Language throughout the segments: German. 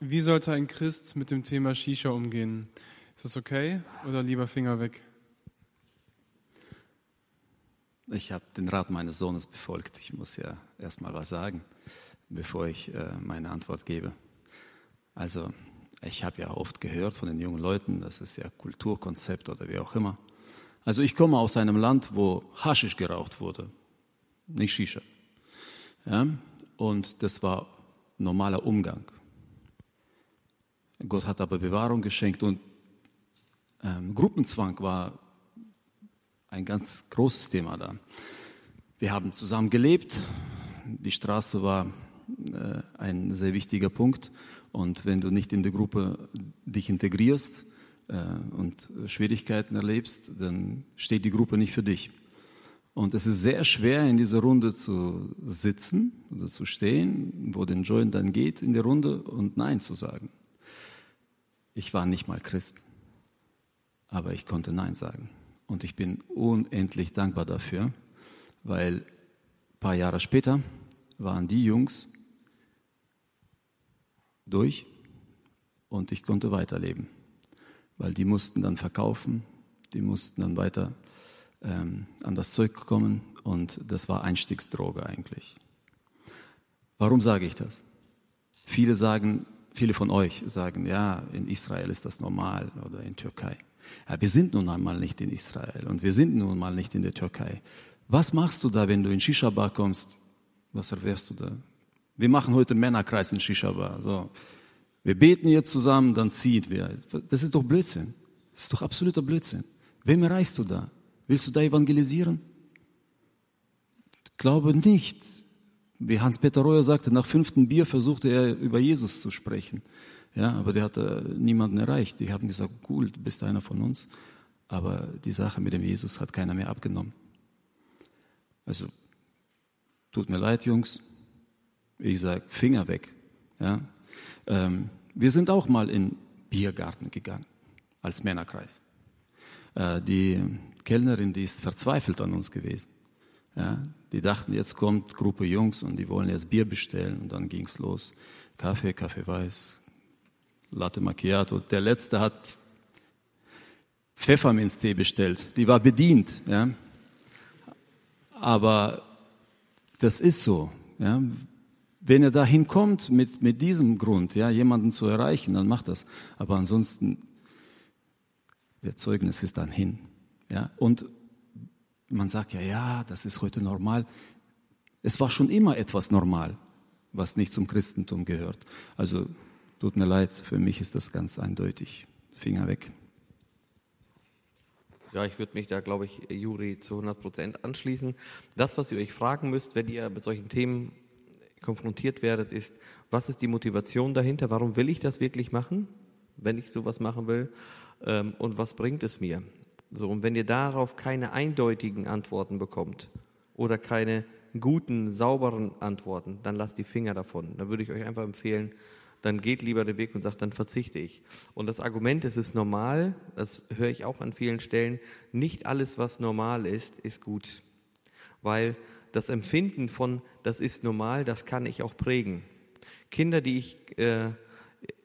wie sollte ein Christ mit dem Thema Shisha umgehen? Ist das okay oder lieber Finger weg? Ich habe den Rat meines Sohnes befolgt. Ich muss ja erst mal was sagen, bevor ich äh, meine Antwort gebe. Also, ich habe ja oft gehört von den jungen Leuten, das ist ja Kulturkonzept oder wie auch immer. Also, ich komme aus einem Land, wo Haschisch geraucht wurde, nicht Shisha. Ja? Und das war normaler Umgang. Gott hat aber Bewahrung geschenkt und ähm, Gruppenzwang war ein ganz großes Thema da. Wir haben zusammen gelebt. Die Straße war äh, ein sehr wichtiger Punkt. Und wenn du nicht in der Gruppe dich integrierst äh, und Schwierigkeiten erlebst, dann steht die Gruppe nicht für dich. Und es ist sehr schwer, in dieser Runde zu sitzen oder zu stehen, wo den Joint dann geht in der Runde und Nein zu sagen. Ich war nicht mal Christ, aber ich konnte Nein sagen. Und ich bin unendlich dankbar dafür, weil ein paar Jahre später waren die Jungs durch und ich konnte weiterleben, weil die mussten dann verkaufen, die mussten dann weiter ähm, an das Zeug kommen und das war Einstiegsdroge eigentlich. Warum sage ich das? Viele sagen, viele von euch sagen, ja, in Israel ist das normal oder in Türkei. Ja, wir sind nun einmal nicht in Israel und wir sind nun mal nicht in der Türkei. Was machst du da, wenn du in Shisha-Bar kommst? Was erfährst du da? Wir machen heute Männerkreis in Shisha-Bar. So. Wir beten jetzt zusammen, dann zieht wir. Das ist doch Blödsinn. Das ist doch absoluter Blödsinn. Wem erreichst du da? Willst du da evangelisieren? Glaube nicht. Wie Hans-Peter Reuer sagte, nach fünften Bier versuchte er über Jesus zu sprechen. Ja, aber der hatte niemanden erreicht. Die haben gesagt, cool, du bist einer von uns. Aber die Sache mit dem Jesus hat keiner mehr abgenommen. Also, tut mir leid, Jungs. Ich sage, Finger weg. Ja? Ähm, wir sind auch mal in Biergarten gegangen, als Männerkreis. Äh, die Kellnerin, die ist verzweifelt an uns gewesen. Ja? Die dachten, jetzt kommt Gruppe Jungs und die wollen jetzt Bier bestellen. Und dann ging es los. Kaffee, Kaffee weiß, Latte Macchiato. Der letzte hat Pfefferminztee bestellt. Die war bedient. Ja. Aber das ist so. Ja. Wenn ihr dahin kommt mit, mit diesem Grund, ja, jemanden zu erreichen, dann macht das. Aber ansonsten, der Zeugnis ist dann hin. Ja. Und man sagt ja, ja, das ist heute normal. Es war schon immer etwas normal, was nicht zum Christentum gehört. Also Tut mir leid, für mich ist das ganz eindeutig. Finger weg. Ja, ich würde mich da, glaube ich, Juri zu 100 Prozent anschließen. Das, was ihr euch fragen müsst, wenn ihr mit solchen Themen konfrontiert werdet, ist, was ist die Motivation dahinter? Warum will ich das wirklich machen, wenn ich sowas machen will? Ähm, und was bringt es mir? So, und wenn ihr darauf keine eindeutigen Antworten bekommt oder keine guten, sauberen Antworten, dann lasst die Finger davon. Dann würde ich euch einfach empfehlen, dann geht lieber den Weg und sagt, dann verzichte ich. Und das Argument, es ist normal, das höre ich auch an vielen Stellen, nicht alles, was normal ist, ist gut. Weil das Empfinden von, das ist normal, das kann ich auch prägen. Kinder, die ich äh,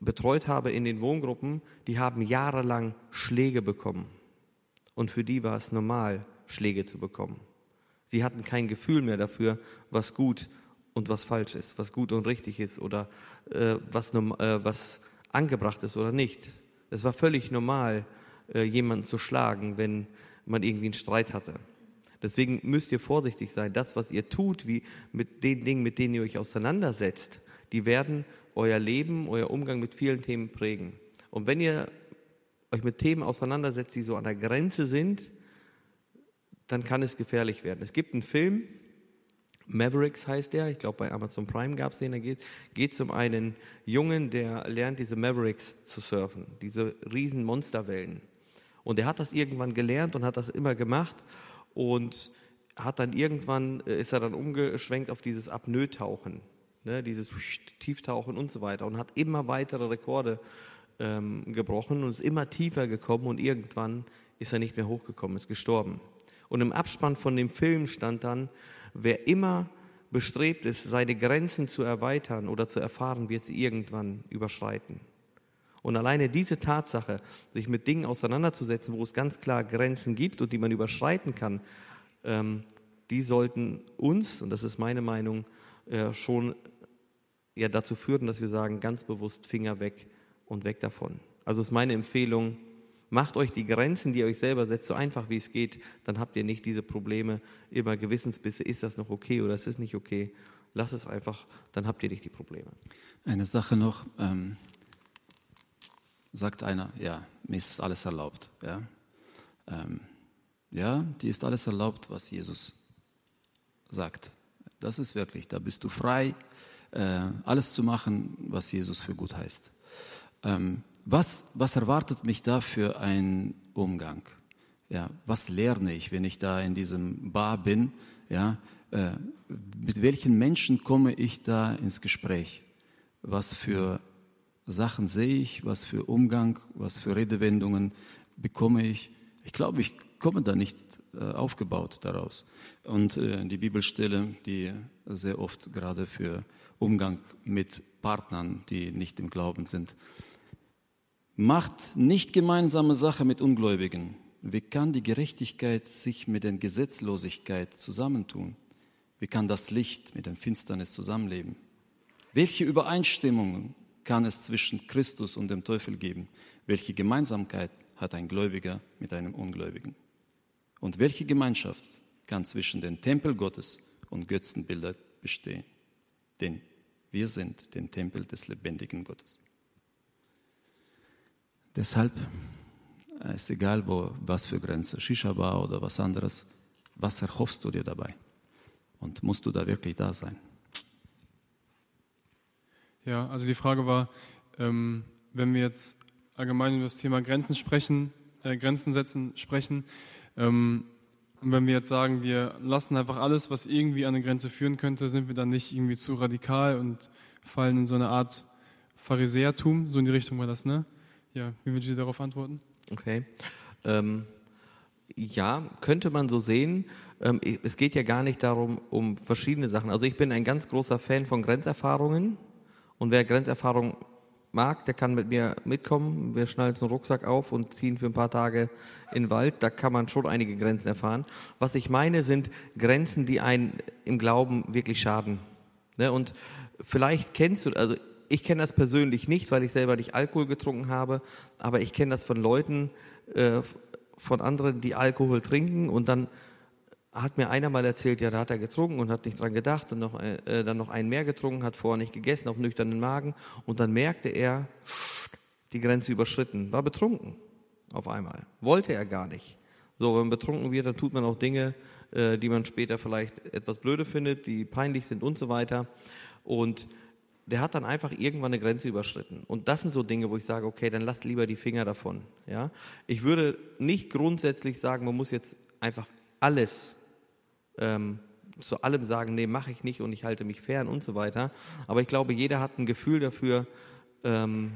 betreut habe in den Wohngruppen, die haben jahrelang Schläge bekommen. Und für die war es normal, Schläge zu bekommen. Sie hatten kein Gefühl mehr dafür, was gut und was falsch ist, was gut und richtig ist oder äh, was, äh, was angebracht ist oder nicht. Es war völlig normal, äh, jemanden zu schlagen, wenn man irgendwie einen Streit hatte. Deswegen müsst ihr vorsichtig sein. Das, was ihr tut, wie mit den Dingen, mit denen ihr euch auseinandersetzt, die werden euer Leben, euer Umgang mit vielen Themen prägen. Und wenn ihr euch mit Themen auseinandersetzt, die so an der Grenze sind, dann kann es gefährlich werden. Es gibt einen Film, Mavericks heißt der, ich glaube bei Amazon Prime gab es den, da geht es um einen Jungen, der lernt diese Mavericks zu surfen, diese riesen Monsterwellen. Und er hat das irgendwann gelernt und hat das immer gemacht und hat dann irgendwann, äh, ist er dann umgeschwenkt auf dieses Apnoe-Tauchen, ne, dieses Tieftauchen und so weiter und hat immer weitere Rekorde ähm, gebrochen und ist immer tiefer gekommen und irgendwann ist er nicht mehr hochgekommen, ist gestorben. Und im Abspann von dem Film stand dann, wer immer bestrebt ist, seine Grenzen zu erweitern oder zu erfahren, wird sie irgendwann überschreiten. Und alleine diese Tatsache, sich mit Dingen auseinanderzusetzen, wo es ganz klar Grenzen gibt und die man überschreiten kann, ähm, die sollten uns, und das ist meine Meinung, äh, schon ja, dazu führen, dass wir sagen, ganz bewusst Finger weg und weg davon. Also ist meine Empfehlung, macht euch die Grenzen, die ihr euch selber setzt, so einfach wie es geht, dann habt ihr nicht diese Probleme, immer Gewissensbisse, ist das noch okay oder ist es nicht okay. Lasst es einfach, dann habt ihr nicht die Probleme. Eine Sache noch, ähm, sagt einer, ja, mir ist alles erlaubt. Ja, ähm, ja dir ist alles erlaubt, was Jesus sagt. Das ist wirklich, da bist du frei, äh, alles zu machen, was Jesus für gut heißt. Ähm, was, was erwartet mich da für ein Umgang? Ja, was lerne ich, wenn ich da in diesem Bar bin? Ja, äh, mit welchen Menschen komme ich da ins Gespräch? Was für Sachen sehe ich? Was für Umgang? Was für Redewendungen bekomme ich? Ich glaube, ich komme da nicht äh, aufgebaut daraus. Und äh, die Bibelstelle, die sehr oft gerade für Umgang mit Partnern, die nicht im Glauben sind, Macht nicht gemeinsame Sache mit Ungläubigen. Wie kann die Gerechtigkeit sich mit der Gesetzlosigkeit zusammentun? Wie kann das Licht mit der Finsternis zusammenleben? Welche Übereinstimmungen kann es zwischen Christus und dem Teufel geben? Welche Gemeinsamkeit hat ein Gläubiger mit einem Ungläubigen? Und welche Gemeinschaft kann zwischen dem Tempel Gottes und Götzenbildern bestehen? Denn wir sind den Tempel des lebendigen Gottes. Deshalb äh, ist egal, wo, was für Grenze, Shisha-Bar oder was anderes, was erhoffst du dir dabei? Und musst du da wirklich da sein? Ja, also die Frage war, ähm, wenn wir jetzt allgemein über das Thema Grenzen sprechen, äh, Grenzen setzen sprechen, ähm, und wenn wir jetzt sagen, wir lassen einfach alles, was irgendwie an eine Grenze führen könnte, sind wir dann nicht irgendwie zu radikal und fallen in so eine Art Pharisäertum, so in die Richtung war das, ne? Ja, wie würdet ihr darauf antworten? Okay. Ähm, ja, könnte man so sehen. Ähm, es geht ja gar nicht darum, um verschiedene Sachen. Also ich bin ein ganz großer Fan von Grenzerfahrungen. Und wer Grenzerfahrung mag, der kann mit mir mitkommen. Wir schnallen so einen Rucksack auf und ziehen für ein paar Tage in den Wald. Da kann man schon einige Grenzen erfahren. Was ich meine, sind Grenzen, die einen im Glauben wirklich schaden. Ne? Und vielleicht kennst du, also ich kenne das persönlich nicht, weil ich selber nicht Alkohol getrunken habe, aber ich kenne das von Leuten, äh, von anderen, die Alkohol trinken und dann hat mir einer mal erzählt, ja, da hat er getrunken und hat nicht dran gedacht und noch, äh, dann noch einen mehr getrunken, hat vorher nicht gegessen, auf nüchternen Magen und dann merkte er, die Grenze überschritten, war betrunken auf einmal, wollte er gar nicht. So, wenn man betrunken wird, dann tut man auch Dinge, äh, die man später vielleicht etwas blöde findet, die peinlich sind und so weiter. Und der hat dann einfach irgendwann eine Grenze überschritten. Und das sind so Dinge, wo ich sage, okay, dann lasst lieber die Finger davon. Ja? Ich würde nicht grundsätzlich sagen, man muss jetzt einfach alles ähm, zu allem sagen, nee, mache ich nicht und ich halte mich fern und so weiter. Aber ich glaube, jeder hat ein Gefühl dafür, ähm,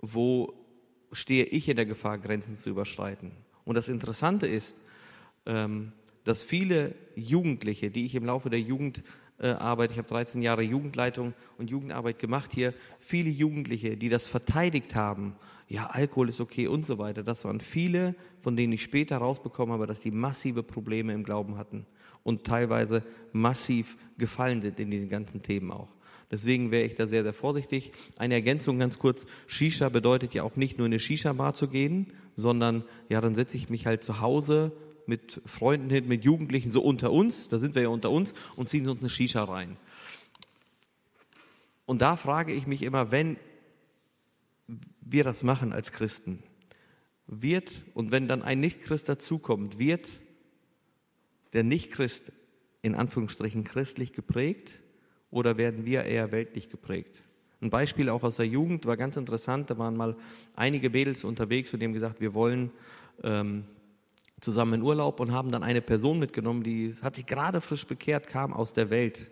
wo stehe ich in der Gefahr, Grenzen zu überschreiten. Und das Interessante ist, ähm, dass viele Jugendliche, die ich im Laufe der Jugend äh, Arbeit. Ich habe 13 Jahre Jugendleitung und Jugendarbeit gemacht hier. Viele Jugendliche, die das verteidigt haben, ja, Alkohol ist okay und so weiter. Das waren viele, von denen ich später rausbekommen habe, dass die massive Probleme im Glauben hatten und teilweise massiv gefallen sind in diesen ganzen Themen auch. Deswegen wäre ich da sehr, sehr vorsichtig. Eine Ergänzung ganz kurz. Shisha bedeutet ja auch nicht nur in eine Shisha-Bar zu gehen, sondern ja, dann setze ich mich halt zu Hause mit Freunden hin, mit Jugendlichen, so unter uns, da sind wir ja unter uns und ziehen uns eine Shisha rein. Und da frage ich mich immer, wenn wir das machen als Christen, wird, und wenn dann ein Nichtchrist dazukommt, wird der Nichtchrist in Anführungsstrichen christlich geprägt oder werden wir eher weltlich geprägt? Ein Beispiel auch aus der Jugend war ganz interessant. Da waren mal einige Mädels unterwegs und die haben gesagt, wir wollen ähm, zusammen in Urlaub und haben dann eine Person mitgenommen, die hat sich gerade frisch bekehrt, kam aus der Welt.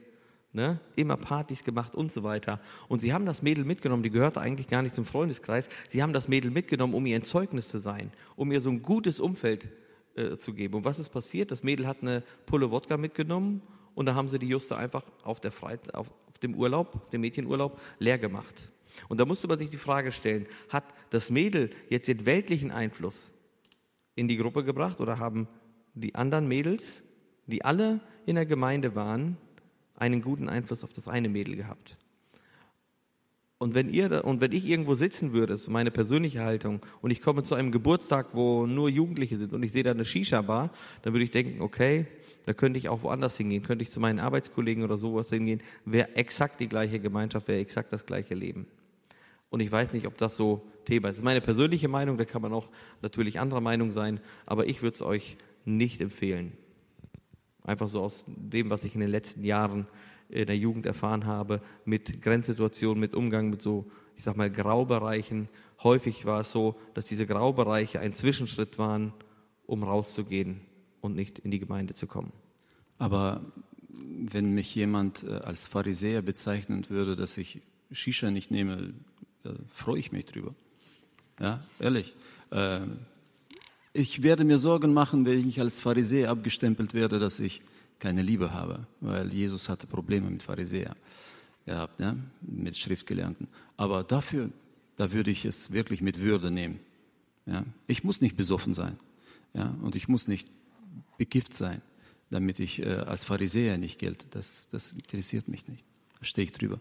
Ne? Immer Partys gemacht und so weiter. Und sie haben das Mädel mitgenommen, die gehörte eigentlich gar nicht zum Freundeskreis. Sie haben das Mädel mitgenommen, um ihr ein Zeugnis zu sein, um ihr so ein gutes Umfeld äh, zu geben. Und was ist passiert? Das Mädel hat eine Pulle Wodka mitgenommen und da haben sie die Juste einfach auf, der Freizeit, auf, auf dem Urlaub, auf dem Mädchenurlaub leer gemacht. Und da musste man sich die Frage stellen, hat das Mädel jetzt den weltlichen Einfluss in die Gruppe gebracht oder haben die anderen Mädels, die alle in der Gemeinde waren, einen guten Einfluss auf das eine Mädel gehabt? Und wenn ihr und wenn ich irgendwo sitzen würde, so meine persönliche Haltung, und ich komme zu einem Geburtstag, wo nur Jugendliche sind und ich sehe da eine Shisha-Bar, dann würde ich denken, okay, da könnte ich auch woanders hingehen, könnte ich zu meinen Arbeitskollegen oder sowas hingehen, wäre exakt die gleiche Gemeinschaft, wäre exakt das gleiche Leben. Und ich weiß nicht, ob das so Thema ist. Das ist meine persönliche Meinung, da kann man auch natürlich anderer Meinung sein, aber ich würde es euch nicht empfehlen. Einfach so aus dem, was ich in den letzten Jahren in der Jugend erfahren habe, mit Grenzsituationen, mit Umgang mit so, ich sag mal, Graubereichen. Häufig war es so, dass diese Graubereiche ein Zwischenschritt waren, um rauszugehen und nicht in die Gemeinde zu kommen. Aber wenn mich jemand äh, als Pharisäer bezeichnen würde, dass ich Shisha nicht nehme, da freue ich mich drüber. Ja, ehrlich. Äh, ich werde mir Sorgen machen, wenn ich als Pharisäer abgestempelt werde, dass ich keine Liebe habe, weil Jesus hatte Probleme mit Pharisäern gehabt, ja, mit Schriftgelernten. Aber dafür, da würde ich es wirklich mit Würde nehmen. Ja. Ich muss nicht besoffen sein ja, und ich muss nicht bekifft sein, damit ich äh, als Pharisäer nicht gelte. Das, das interessiert mich nicht. Da stehe ich drüber.